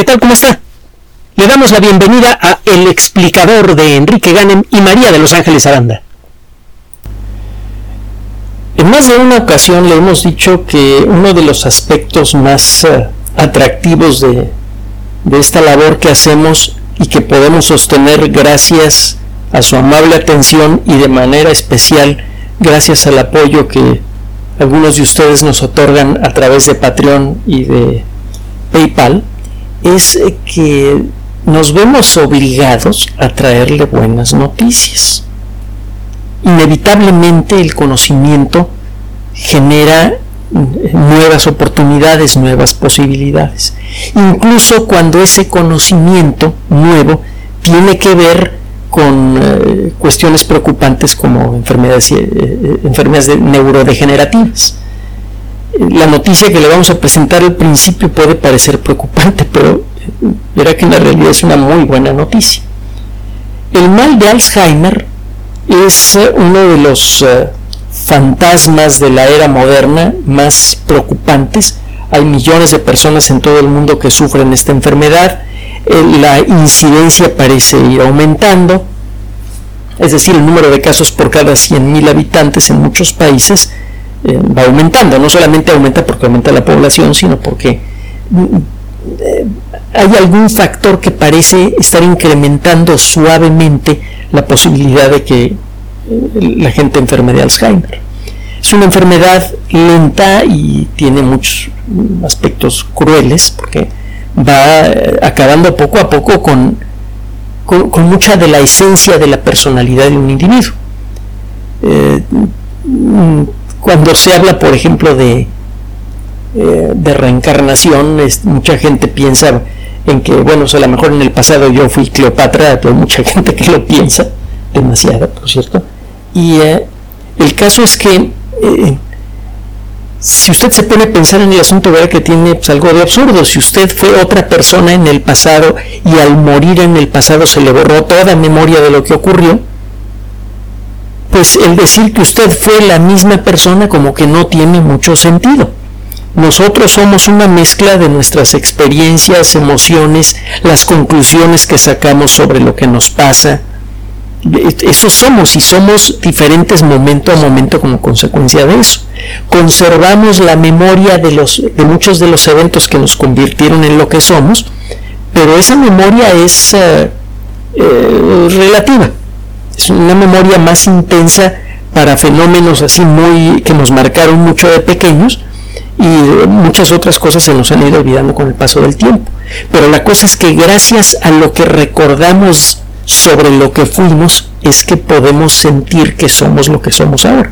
¿Qué tal? ¿Cómo está? Le damos la bienvenida a El explicador de Enrique Ganem y María de Los Ángeles Aranda. En más de una ocasión le hemos dicho que uno de los aspectos más uh, atractivos de, de esta labor que hacemos y que podemos sostener gracias a su amable atención y de manera especial gracias al apoyo que algunos de ustedes nos otorgan a través de Patreon y de PayPal, es eh, que nos vemos obligados a traerle buenas noticias. Inevitablemente el conocimiento genera mm, nuevas oportunidades, nuevas posibilidades. Incluso cuando ese conocimiento nuevo tiene que ver con eh, cuestiones preocupantes como enfermedades, eh, enfermedades neurodegenerativas. La noticia que le vamos a presentar al principio puede parecer preocupante, pero verá que en la realidad es una muy buena noticia. El mal de Alzheimer es eh, uno de los fantasmas de la era moderna más preocupantes. Hay millones de personas en todo el mundo que sufren esta enfermedad eh, la incidencia parece ir aumentando, es decir, el número de casos por cada 100.000 habitantes en muchos países eh, va aumentando, no solamente aumenta porque aumenta la población, sino porque eh, hay algún factor que parece estar incrementando suavemente la posibilidad de que la gente enferme de Alzheimer. Es una enfermedad lenta y tiene muchos aspectos crueles porque va eh, acabando poco a poco con, con, mucha de la esencia de la personalidad de un individuo. Eh, cuando se habla, por ejemplo, de, eh, de reencarnación, mucha gente piensa en que, bueno, a lo mejor en el pasado yo fui Cleopatra, hay mucha gente que lo piensa, demasiado, por cierto. Y el caso es que si usted se pone a pensar en el asunto, verá que tiene pues, algo de absurdo. Si usted fue otra persona en el pasado y al morir en el pasado se le borró toda memoria de lo que ocurrió, pues el decir que usted fue la misma persona como que no tiene mucho sentido. Nosotros somos una mezcla de nuestras experiencias, emociones, las conclusiones que sacamos sobre lo que nos pasa, eso somos y somos diferentes momento a momento como consecuencia de eso. Conservamos la memoria de, los, de muchos de los eventos que nos convirtieron en lo que somos, pero esa memoria es eh, eh, relativa. Una memoria más intensa para fenómenos así muy que nos marcaron mucho de pequeños y muchas otras cosas se nos han ido olvidando con el paso del tiempo. Pero la cosa es que gracias a lo que recordamos sobre lo que fuimos es que podemos sentir que somos lo que somos ahora.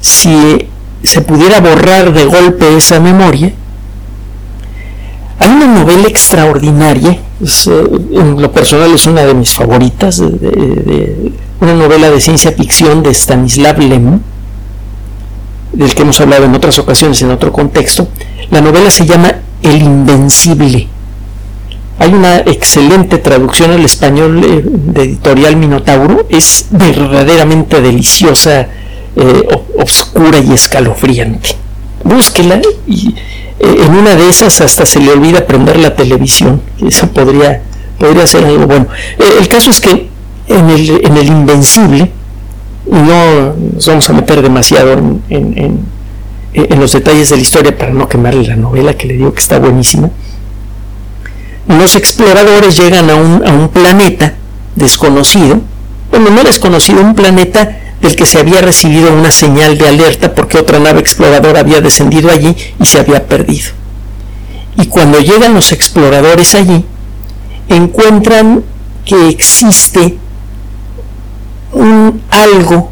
Si se pudiera borrar de golpe esa memoria, hay una novela extraordinaria, eh, en lo personal es una de mis favoritas, una novela de ciencia ficción de Stanislav Lem, del que hemos hablado en otras ocasiones en otro contexto. La novela se llama El Invencible hay una excelente traducción al español eh, de editorial Minotauro. Es verdaderamente deliciosa, eh, oscura y escalofriante. Búsquela y en una de esas hasta se le olvida prender la televisión. Eso podría, podría ser algo bueno. el caso es que en el, en el Invencible, no nos vamos a meter demasiado en, en, en los detalles de la historia para no quemarle la novela, que le digo que está buenísima los exploradores llegan a un, planeta desconocido, bueno, no desconocido, un planeta del que se había recibido una señal de alerta porque otra nave exploradora había descendido allí y se había perdido. Y cuando llegan los exploradores allí, encuentran que existe un algo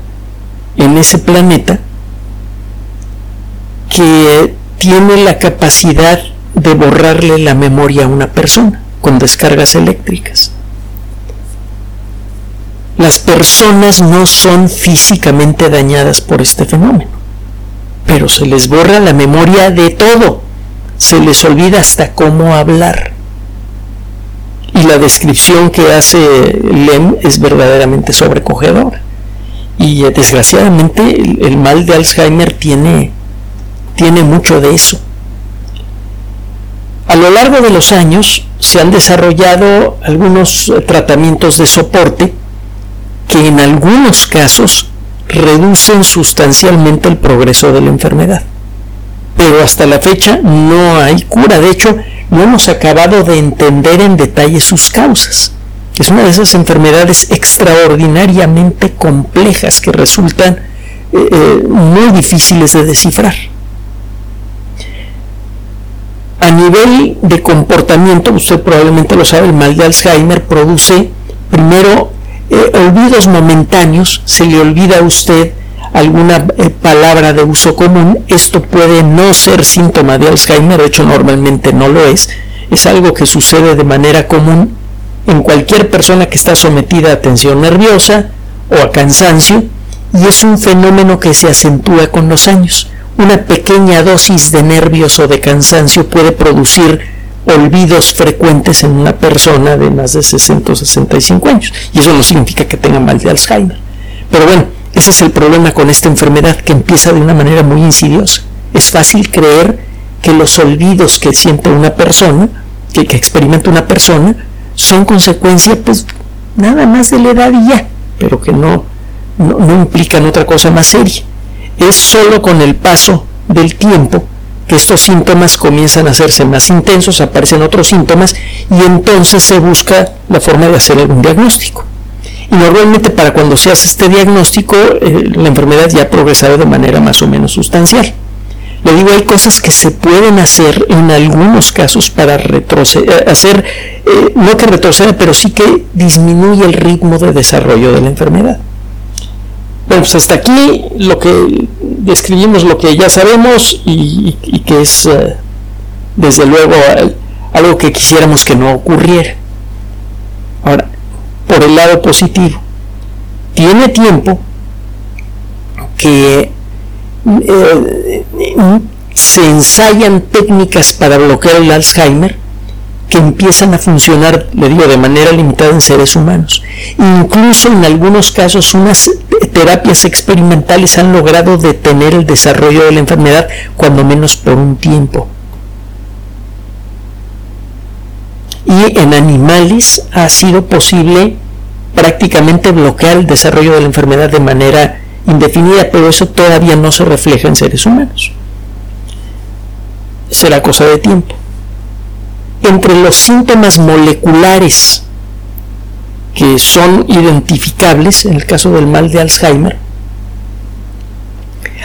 en ese planeta que tiene la capacidad de borrarle la memoria a una persona con descargas eléctricas. Las personas no son físicamente dañadas por este fenómeno, pero se les borra la memoria de todo, se les olvida hasta cómo hablar. Y la descripción que hace Lem es verdaderamente sobrecogedora. Y eh, desgraciadamente el, mal de Alzheimer tiene, tiene mucho de eso A lo largo de los años se han desarrollado algunos tratamientos de soporte que en algunos casos reducen sustancialmente el progreso de la enfermedad. Pero hasta la fecha no hay cura. De hecho, no hemos acabado de entender en detalle sus causas. Es una de esas enfermedades extraordinariamente complejas que resultan eh, eh, muy difíciles de descifrar. A nivel de comportamiento, usted probablemente lo sabe, el mal de Alzheimer produce primero eh, olvidos momentáneos, se le olvida a usted alguna palabra de uso común, esto puede no ser síntoma de Alzheimer, de hecho normalmente no lo es, es algo que sucede de manera común en cualquier persona que está sometida a tensión nerviosa o a cansancio y es un fenómeno que se acentúa con los años. Una pequeña dosis de nervios o de cansancio puede producir olvidos frecuentes en una persona de más de 60 o 65 años y eso no significa que tenga mal de Alzheimer. Pero bueno, ese es el problema con esta enfermedad que empieza de una manera muy insidiosa. Es fácil creer que los olvidos que siente una persona, que, que experimenta una persona, son consecuencia pues nada más de la edad y ya, pero que no, no, implican otra cosa más seria. Es solo con el paso del tiempo que estos síntomas comienzan a hacerse más intensos, aparecen otros síntomas y entonces se busca la forma de hacer algún diagnóstico. Y normalmente para cuando se hace este diagnóstico eh, la enfermedad ya ha progresado de manera más o menos sustancial. Le digo, hay cosas que se pueden hacer en algunos casos para retroceder, eh, hacer, eh, no que retroceda, pero sí que disminuye el ritmo de desarrollo de la enfermedad. Bueno, pues hasta aquí lo que describimos, lo que ya sabemos y, que es, eh, desde luego, algo que quisiéramos que no ocurriera. Ahora, por el lado positivo, tiene tiempo que se ensayan técnicas para bloquear el Alzheimer que empiezan a funcionar, le digo, de manera limitada en seres humanos. Incluso en algunos casos unas terapias experimentales han logrado detener el desarrollo de la enfermedad, cuando menos por un tiempo. Y en animales ha sido posible prácticamente bloquear el desarrollo de la enfermedad de manera indefinida, pero eso todavía no se refleja en seres humanos. Será cosa de tiempo. Entre los síntomas moleculares que son identificables en el caso del mal de Alzheimer,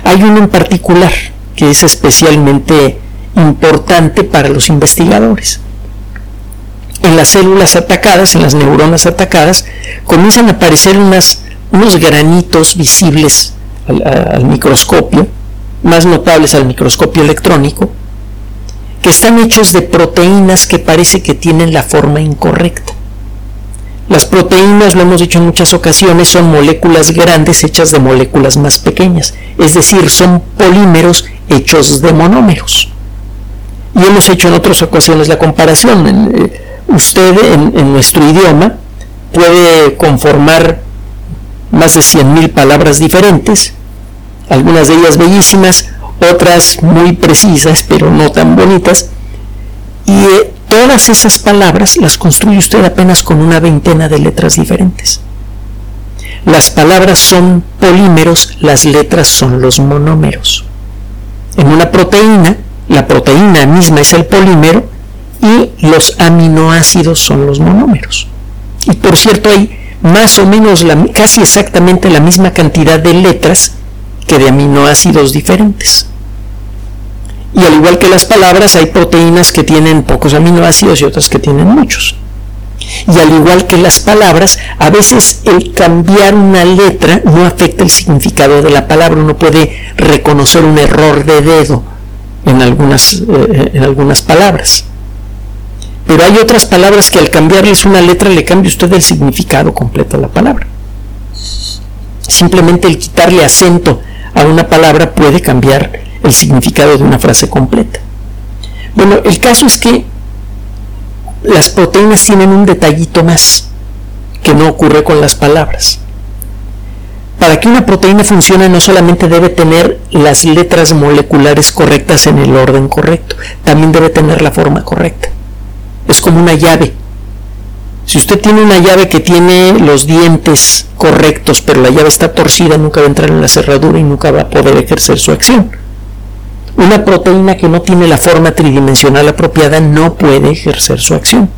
hay uno en particular que es especialmente importante para los investigadores. En las células atacadas, en las neuronas atacadas, comienzan a aparecer unos granitos visibles al, microscopio, más notables al microscopio electrónico, que están hechos de proteínas que parece que tienen la forma incorrecta. Las proteínas, lo hemos dicho en muchas ocasiones, son moléculas grandes hechas de moléculas más pequeñas, es decir, son polímeros hechos de monómeros. Y hemos hecho en otras ocasiones la comparación. Eh, usted en nuestro idioma puede conformar más de 100.000 palabras diferentes, algunas de ellas bellísimas, otras muy precisas pero no tan bonitas, y eh, todas esas palabras las construye usted apenas con una veintena de letras diferentes. Las palabras son polímeros, las letras son los monómeros. En una proteína, la proteína misma es el polímero y los aminoácidos son los monómeros. Y por cierto, hay más o menos casi exactamente la misma cantidad de letras que de aminoácidos diferentes. Y al igual que las palabras, hay proteínas que tienen pocos aminoácidos y otras que tienen muchos. Y al igual que las palabras, a veces el cambiar una letra no afecta el significado de la palabra. Uno puede reconocer un error de dedo en algunas, eh, en algunas palabras. Pero hay otras palabras que al cambiarles una letra le cambia usted el significado completo a la palabra. Simplemente el quitarle acento una palabra puede cambiar el significado de una frase completa. Bueno, el caso es que las proteínas tienen un detallito más que no ocurre con las palabras. para que una proteína funcione no solamente debe tener las letras moleculares correctas en el orden correcto, también debe tener la forma correcta. Es como una llave. Si usted tiene una llave que tiene los dientes correctos, pero la llave está torcida, nunca va a entrar en la cerradura y nunca va a poder ejercer su acción. Una proteína que no tiene la forma tridimensional apropiada no puede ejercer su acción.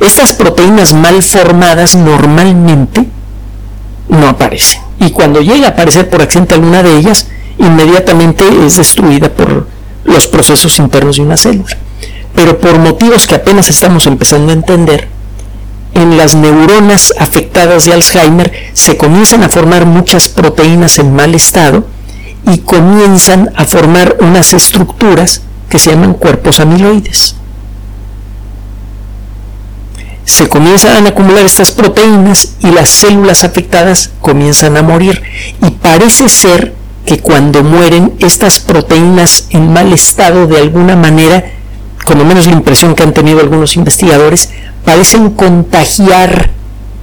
Estas proteínas mal formadas normalmente no aparecen. Y cuando llega a aparecer por accidente alguna de ellas, inmediatamente es destruida por los procesos internos de una célula. Pero por motivos que apenas estamos empezando a entender, en las neuronas afectadas de Alzheimer se comienzan a formar muchas proteínas en mal estado y comienzan a formar unas estructuras que se llaman cuerpos amiloides. Se comienzan a acumular estas proteínas y las células afectadas comienzan a morir. Y parece ser que cuando mueren estas proteínas en mal estado de alguna manera, como menos la impresión que han tenido algunos investigadores, parecen contagiar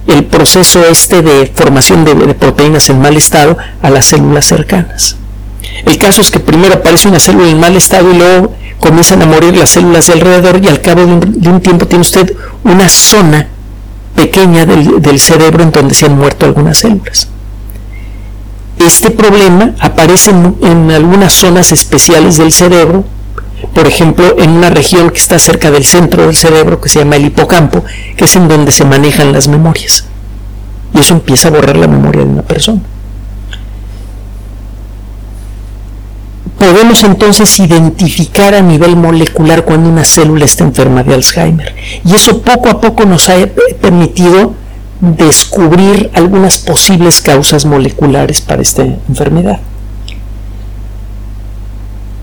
el proceso este de formación de, de proteínas en mal estado a las células cercanas. El caso es que primero aparece una célula en mal estado y luego comienzan a morir las células de alrededor y al cabo de un, tiempo tiene usted una zona pequeña del, cerebro en donde se han muerto algunas células. Este problema aparece en, algunas zonas especiales del cerebro, por ejemplo, en una región que está cerca del centro del cerebro que se llama el hipocampo, que es en donde se manejan las memorias. Y eso empieza a borrar la memoria de una persona. podemos entonces identificar a nivel molecular cuando una célula está enferma de Alzheimer. Y eso poco a poco nos ha permitido descubrir algunas posibles causas moleculares para esta enfermedad.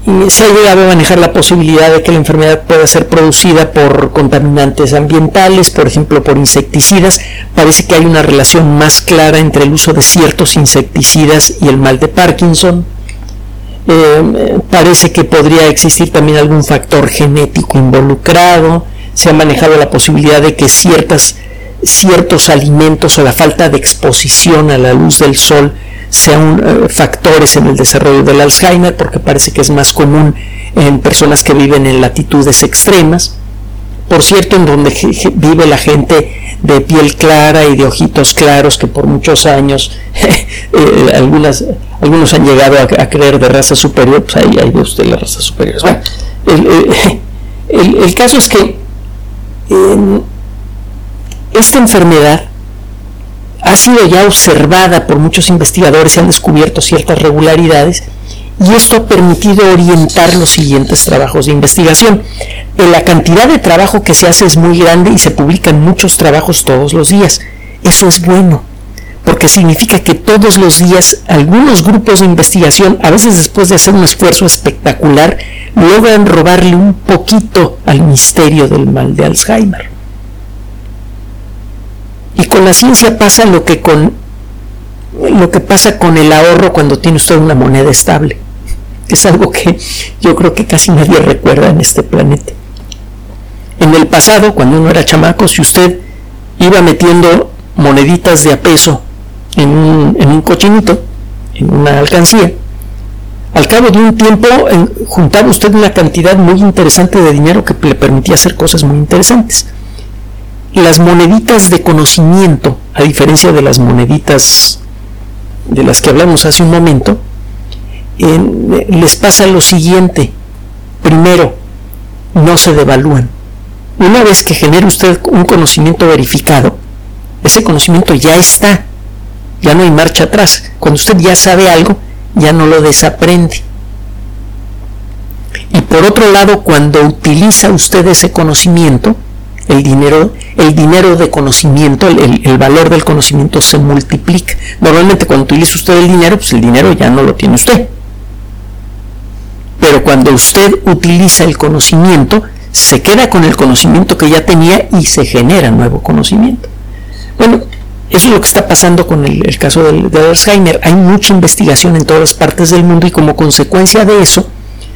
Se ha llegado a manejar la posibilidad de que la enfermedad pueda ser producida por contaminantes ambientales, por ejemplo por insecticidas. Parece que hay una relación más clara entre el uso de ciertos insecticidas y el mal de Parkinson eh, parece que podría existir también algún factor genético involucrado, se ha manejado la posibilidad de que ciertas, ciertos alimentos o la falta de exposición a la luz del sol sean eh, factores en el desarrollo del Alzheimer, porque parece que es más común en personas que viven en latitudes extremas. Por cierto, en donde vive la gente de piel clara y de ojitos claros que por muchos años eh, algunas, algunos han llegado a, creer de raza superior, pues ahí, ve usted la raza superior. Bueno, el, caso es que esta enfermedad ha sido ya observada por muchos investigadores, se han descubierto ciertas regularidades y esto ha permitido orientar los siguientes trabajos de investigación. Eh, la cantidad de trabajo que se hace es muy grande y se publican muchos trabajos todos los días. Eso es bueno, porque significa que todos los días algunos grupos de investigación, a veces después de hacer un esfuerzo espectacular, logran robarle un poquito al misterio del mal de Alzheimer. Y con la ciencia pasa lo que con lo que pasa con el ahorro cuando tiene usted una moneda estable es algo que yo creo que casi nadie recuerda en este planeta. En el pasado, cuando uno era chamaco, si usted iba metiendo moneditas de a peso en un, en un cochinito, en una alcancía, al cabo de un tiempo juntaba usted una cantidad muy interesante de dinero que le permitía hacer cosas muy interesantes. Las moneditas de conocimiento, a diferencia de las moneditas de las que hablamos hace un momento, les pasa lo siguiente. Primero, no se devalúan. Una vez que genere usted un conocimiento verificado, ese conocimiento ya está, ya no hay marcha atrás. Cuando usted ya sabe algo, ya no lo desaprende. Y por otro lado, cuando utiliza usted ese conocimiento, el dinero, el dinero de conocimiento, el, el, valor del conocimiento se multiplica. Normalmente cuando utiliza usted el dinero, pues el dinero ya no lo tiene usted. Pero cuando usted utiliza el conocimiento, se queda con el conocimiento que ya tenía y se genera nuevo conocimiento. Bueno, eso es lo que está pasando con el, caso de, de Alzheimer. Hay mucha investigación en todas partes del mundo y como consecuencia de eso,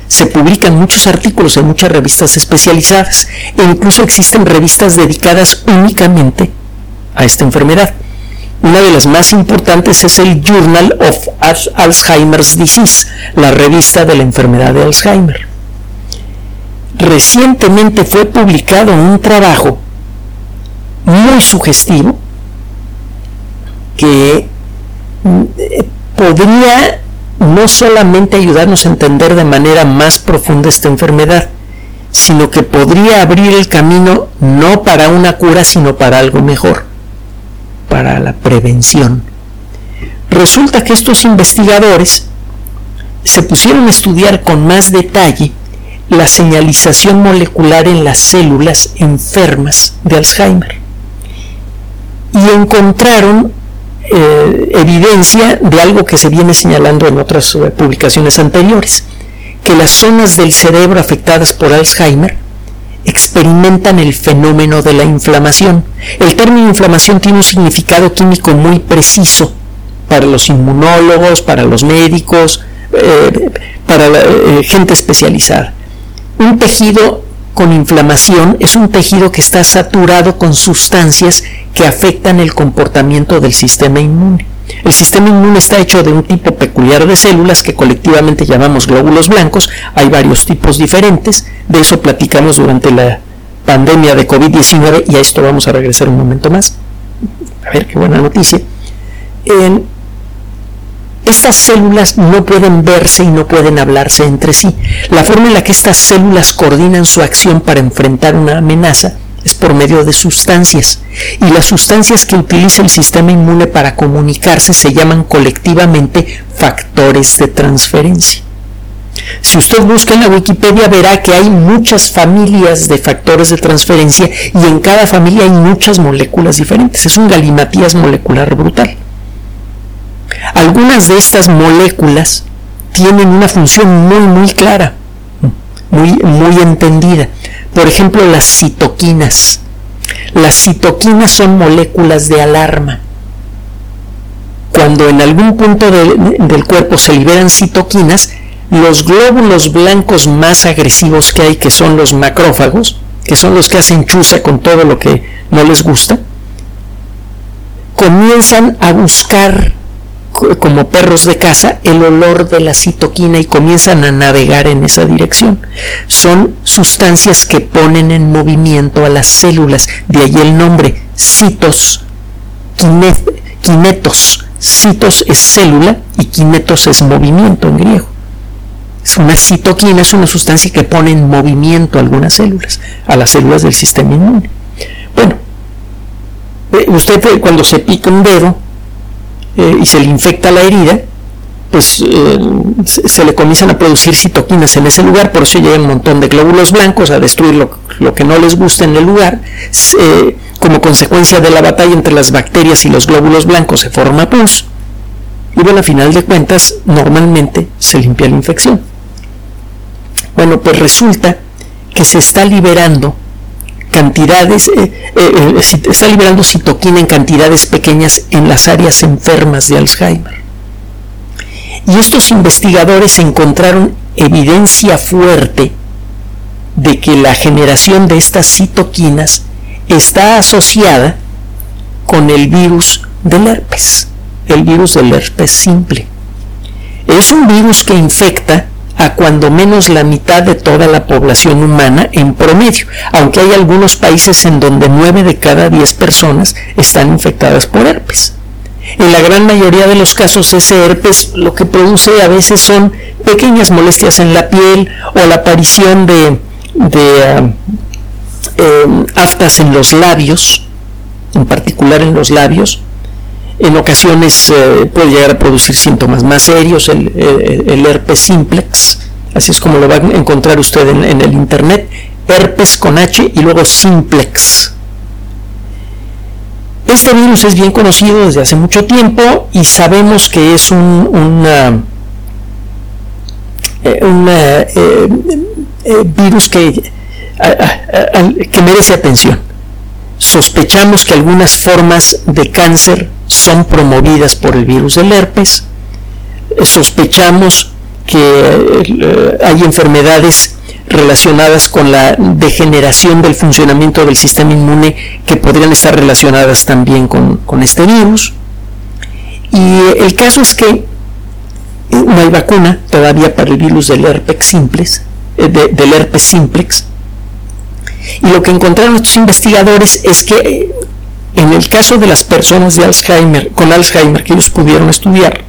se publican muchos artículos en muchas revistas especializadas e incluso existen revistas dedicadas únicamente a esta enfermedad. Una de las más importantes es el Journal of Alzheimer's Disease, la revista de la enfermedad de Alzheimer. Recientemente fue publicado un trabajo muy sugestivo que mm, podría no solamente ayudarnos a entender de manera más profunda esta enfermedad, sino que podría abrir el camino no para una cura, sino para algo mejor, para la prevención. Resulta que estos investigadores se pusieron a estudiar con más detalle la señalización molecular en las células enfermas de Alzheimer y encontraron eh, evidencia de algo que se viene señalando en otras eh, publicaciones anteriores, que las zonas del cerebro afectadas por Alzheimer experimentan el fenómeno de la inflamación. El término inflamación tiene un significado químico muy preciso para los inmunólogos, para los médicos, eh, para la gente especializada. Un tejido con inflamación es un tejido que está saturado con sustancias que afectan el comportamiento del sistema inmune. El sistema inmune está hecho de un tipo peculiar de células que colectivamente llamamos glóbulos blancos. Hay varios tipos diferentes. De eso platicamos durante la pandemia de COVID-19 y a esto vamos a regresar un momento más. A ver qué buena noticia. Estas células no pueden verse y no pueden hablarse entre sí. La forma en la que estas células coordinan su acción para enfrentar una amenaza es por medio de sustancias. Y las sustancias que utiliza el sistema inmune para comunicarse se llaman colectivamente factores de transferencia. Si usted busca en la Wikipedia verá que hay muchas familias de factores de transferencia y en cada familia hay muchas moléculas diferentes. Es un galimatías molecular brutal. Algunas de estas moléculas tienen una función muy muy clara, muy, muy entendida. Por ejemplo, las citoquinas. Las citoquinas son moléculas de alarma. Cuando en algún punto del cuerpo se liberan citoquinas, los glóbulos blancos más agresivos que hay, que son los macrófagos, que son los que hacen chuza con todo lo que no les gusta, comienzan a buscar como perros de caza el olor de la citoquina y comienzan a navegar en esa dirección. Son sustancias que ponen en movimiento a las células, de ahí el nombre citos, kinetos. Citos es célula y kinetos es movimiento en griego. Una citoquina es una sustancia que pone en movimiento algunas células, a las células del sistema inmune. Bueno, eh, usted cuando se pica un dedo, eh, y se le infecta la herida, pues eh, se, le comienzan a producir citoquinas en ese lugar, por eso llegan un montón de glóbulos blancos a destruir lo, que no les gusta en el lugar. como consecuencia de la batalla entre las bacterias y los glóbulos blancos se forma pus. Y bueno, a final de cuentas, normalmente se limpia la infección. Bueno, pues resulta que se está liberando cantidades, eh, eh, eh, está liberando citoquina en cantidades pequeñas en las áreas enfermas de Alzheimer. Y estos investigadores encontraron evidencia fuerte de que la generación de estas citoquinas está asociada con el virus del herpes, el virus del herpes simple. Es un virus que infecta a cuando menos la mitad de toda la población humana en promedio, aunque hay algunos países en donde 9 de cada 10 personas están infectadas por herpes. En la gran mayoría de los casos ese herpes lo que produce a veces son pequeñas molestias en la piel o la aparición de, de uh, aftas en los labios, en particular en los labios, en ocasiones eh, puede llegar a producir síntomas más serios, el, herpes simplex, así es como lo va a encontrar usted en, el internet, herpes con H y luego simplex. Este virus es bien conocido desde hace mucho tiempo y sabemos que es un, una, eh, eh, virus que, que merece atención. Sospechamos que algunas formas de cáncer son promovidas por el virus del herpes. Sospechamos que eh, hay enfermedades relacionadas con la degeneración del funcionamiento del sistema inmune que podrían estar relacionadas también con, este virus. Y el caso es que no hay vacuna todavía para el virus del herpes simplex, eh, del herpes simplex. Y lo que encontraron estos investigadores es que eh, en el caso de las personas de Alzheimer, con Alzheimer que ellos pudieron estudiar,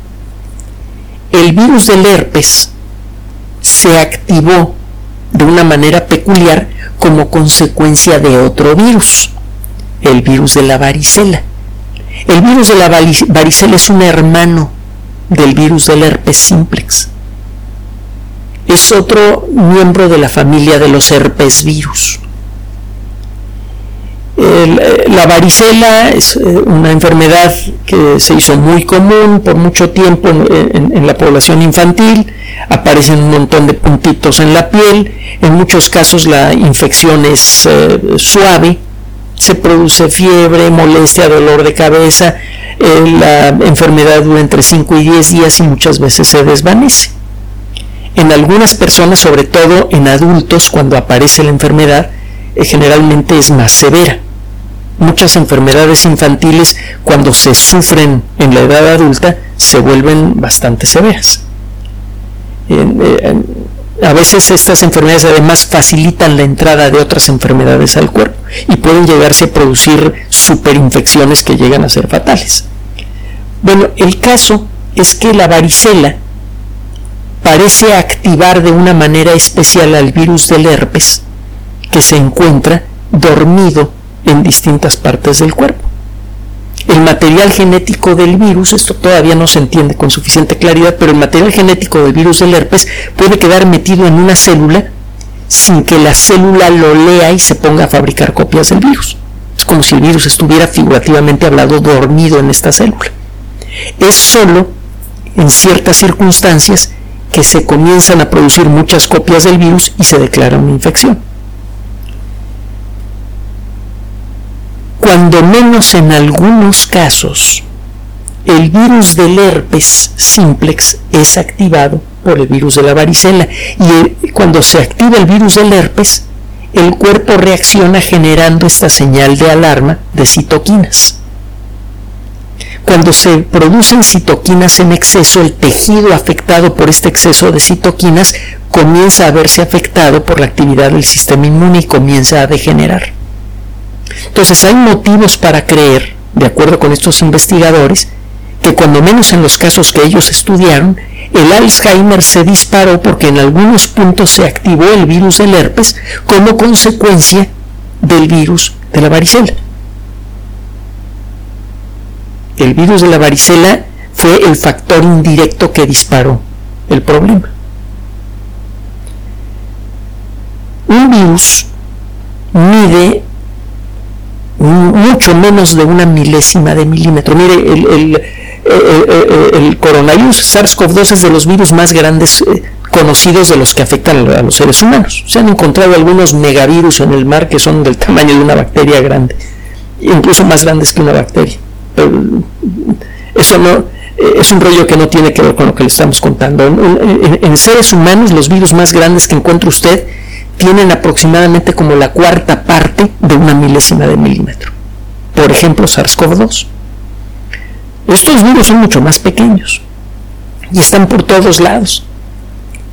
el virus del herpes se activó de una manera peculiar como consecuencia de otro virus, el virus de la varicela. El virus de la varicela es un hermano del virus del herpes simplex. Es otro miembro de la familia de los herpes virus. Eh, la varicela es eh, una enfermedad que se hizo muy común por mucho tiempo en, la población infantil, aparecen un montón de puntitos en la piel, en muchos casos la infección es eh, suave, se produce fiebre, molestia, dolor de cabeza, la enfermedad dura entre 5 y 10 días y muchas veces se desvanece. En algunas personas, sobre todo en adultos, cuando aparece la enfermedad, generalmente es más severa muchas enfermedades infantiles cuando se sufren en la edad adulta se vuelven bastante severas. A veces estas enfermedades además facilitan la entrada de otras enfermedades al cuerpo y pueden llegarse a producir superinfecciones que llegan a ser fatales. Bueno, el caso es que la varicela parece activar de una manera especial al virus del herpes que se encuentra dormido en distintas partes del cuerpo. El material genético del virus, esto todavía no se entiende con suficiente claridad, pero el material genético del virus del herpes puede quedar metido en una célula sin que la célula lo lea y se ponga a fabricar copias del virus. Es como si el virus estuviera figurativamente hablado dormido en esta célula. Es solo en ciertas circunstancias que se comienzan a producir muchas copias del virus y se declara una infección. Cuando menos en algunos casos el virus del herpes simplex es activado por el virus de la varicela y cuando se activa el virus del herpes el cuerpo reacciona generando esta señal de alarma de citoquinas. Cuando se producen citoquinas en exceso, el tejido afectado por este exceso de citoquinas comienza a verse afectado por la actividad del sistema inmune y comienza a degenerar. Entonces hay motivos para creer, de acuerdo con estos investigadores, que cuando menos en los casos que ellos estudiaron, el Alzheimer se disparó porque en algunos puntos se activó el virus del herpes como consecuencia del virus de la varicela. El virus de la varicela fue el factor indirecto que disparó el problema. Un virus mide mucho menos de una milésima de milímetro. Mire, el, coronavirus SARS-CoV-2 es de los virus más grandes eh, conocidos de los que afectan a los seres humanos. Se han encontrado algunos megavirus en el mar que son del tamaño de una bacteria grande, incluso más grandes que una bacteria. eso no eh, es un rollo que no tiene que ver con lo que le estamos contando. en seres humanos, los virus más grandes que encuentra usted tienen aproximadamente como la cuarta parte de una milésima de milímetro. Por ejemplo, SARS-CoV-2. Estos virus son mucho más pequeños y están por todos lados.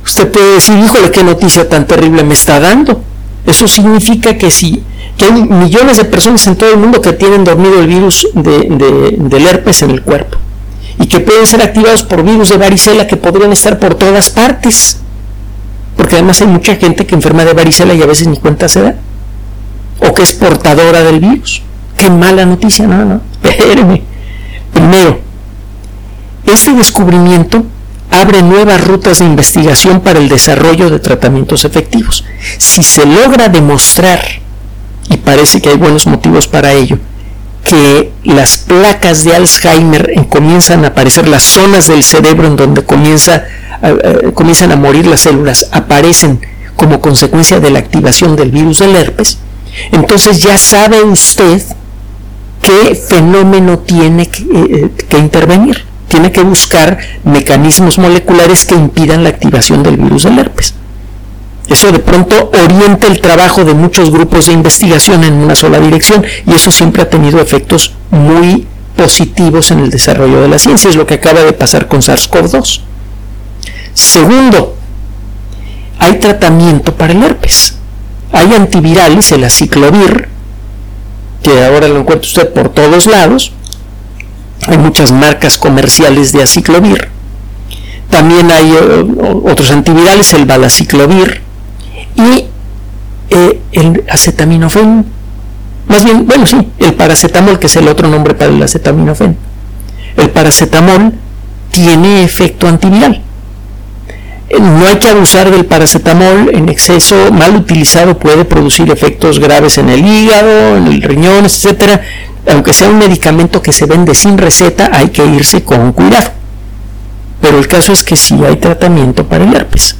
Usted puede decir, híjole, qué noticia tan terrible me está dando. Eso significa que si que hay millones de personas en todo el mundo que tienen dormido el virus de, del herpes en el cuerpo y que pueden ser activados por virus de varicela que podrían estar por todas partes porque además hay mucha gente que enferma de varicela y a veces ni cuenta se da, o que es portadora del virus. Qué mala noticia, no, no, espéreme. Primero, este descubrimiento abre nuevas rutas de investigación para el desarrollo de tratamientos efectivos. Si se logra demostrar, y parece que hay buenos motivos para ello, que las placas de Alzheimer comienzan a aparecer, las zonas del cerebro en donde comienza comienzan a morir las células, aparecen como consecuencia de la activación del virus del herpes, entonces ya sabe usted qué fenómeno tiene eh, que, intervenir. Tiene que buscar mecanismos moleculares que impidan la activación del virus del herpes. Eso de pronto orienta el trabajo de muchos grupos de investigación en una sola dirección y eso siempre ha tenido efectos muy positivos en el desarrollo de la ciencia. Es lo que acaba de pasar con SARS-CoV-2. Segundo, hay tratamiento para el herpes. Hay antivirales, el aciclovir, que ahora lo encuentra usted por todos lados. Hay muchas marcas comerciales de aciclovir. También hay eh, otros antivirales, el balaciclovir y eh, el acetaminofén. Más bien, bueno, sí, el paracetamol, que es el otro nombre para el acetaminofén. El paracetamol tiene efecto antiviral. Eh, no hay que abusar del paracetamol en exceso, mal utilizado puede producir efectos graves en el hígado, en el riñón, etcétera. Aunque sea un medicamento que se vende sin receta, hay que irse con cuidado. Pero el caso es que sí hay tratamiento para el herpes.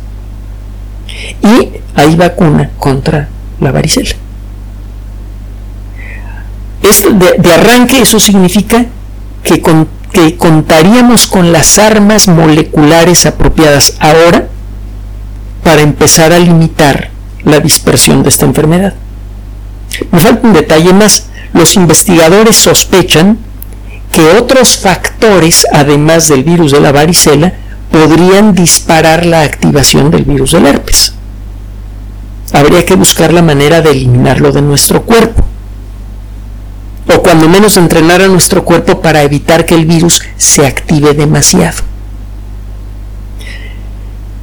Y hay vacuna contra la varicela. de, arranque eso significa que con que contaríamos con las armas moleculares apropiadas ahora para empezar a limitar la dispersión de esta enfermedad. Me falta un detalle más. Los investigadores sospechan que otros factores, además del virus de la varicela, podrían disparar la activación del virus del herpes. Habría que buscar la manera de eliminarlo de nuestro cuerpo o cuando menos entrenar a nuestro cuerpo para evitar que el virus se active demasiado.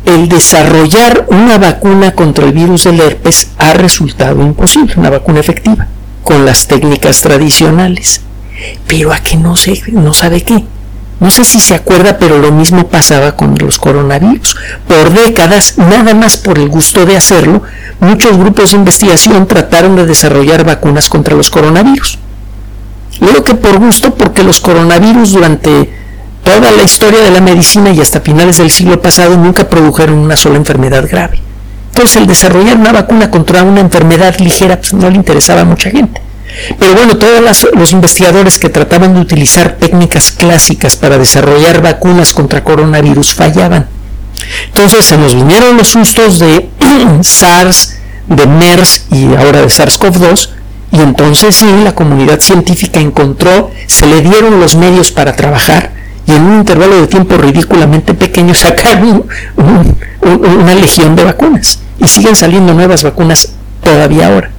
El desarrollar una vacuna contra el virus del herpes ha resultado imposible, una vacuna efectiva, con las técnicas tradicionales. Pero a que no, sé, no sabe qué. No sé si se acuerda, pero lo mismo pasaba con los coronavirus. Por décadas, nada más por el gusto de hacerlo, muchos grupos de investigación trataron de desarrollar vacunas contra los coronavirus. Luego que por gusto, porque los coronavirus durante toda la historia de la medicina y hasta finales del siglo pasado nunca produjeron una sola enfermedad grave. Entonces el desarrollar una vacuna contra una enfermedad ligera pues, no le interesaba a mucha gente. Pero bueno, todos los investigadores que trataban de utilizar técnicas clásicas para desarrollar vacunas contra coronavirus fallaban. Entonces se nos vinieron los sustos de SARS, de MERS y ahora de SARS-CoV-2 y entonces sí, la comunidad científica encontró, se le dieron los medios para trabajar y en un intervalo de tiempo ridículamente pequeño sacaron una legión de vacunas. Y siguen saliendo nuevas vacunas todavía ahora,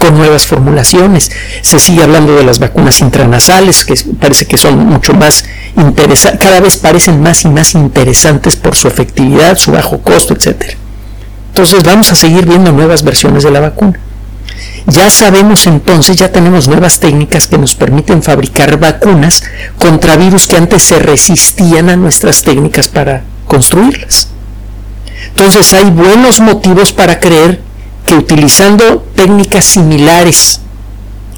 con nuevas formulaciones. Se sigue hablando de las vacunas intranasales, que parece que son mucho más interesantes, cada vez parecen más y más interesantes por su efectividad, su bajo costo, etc. Entonces vamos a seguir viendo nuevas versiones de la vacuna. Ya sabemos entonces, ya tenemos nuevas técnicas que nos permiten fabricar vacunas contra virus que antes se resistían a nuestras técnicas para construirlas. Entonces hay buenos motivos para creer que utilizando técnicas similares,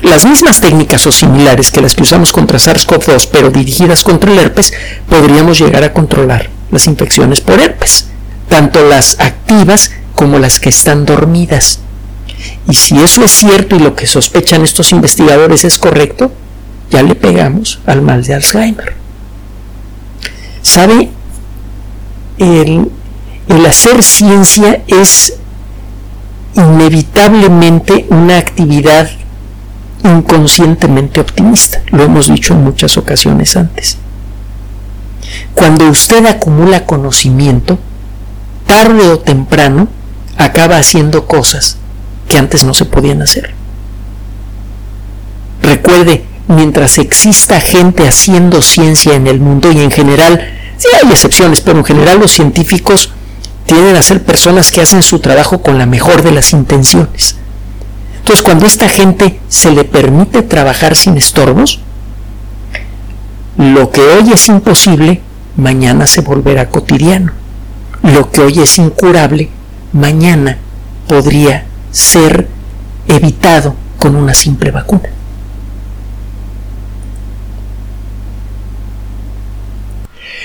las mismas técnicas o similares que las que usamos contra SARS-CoV-2, pero dirigidas contra el herpes, podríamos llegar a controlar las infecciones por herpes, tanto las activas como las que están dormidas. Y si eso es cierto y lo que sospechan estos investigadores es correcto, ya le pegamos al mal de Alzheimer. ¿Sabe? El, hacer ciencia es inevitablemente una actividad inconscientemente optimista. Lo hemos dicho en muchas ocasiones antes. Cuando usted acumula conocimiento, tarde o temprano acaba haciendo cosas que antes no se podían hacer. Recuerde, mientras exista gente haciendo ciencia en el mundo y en general, sí hay excepciones, pero en general los científicos tienden a ser personas que hacen su trabajo con la mejor de las intenciones. Entonces, cuando a esta gente se le permite trabajar sin estorbos, lo que hoy es imposible, mañana se volverá cotidiano. Lo que hoy es incurable, mañana podría ser evitado con una simple vacuna.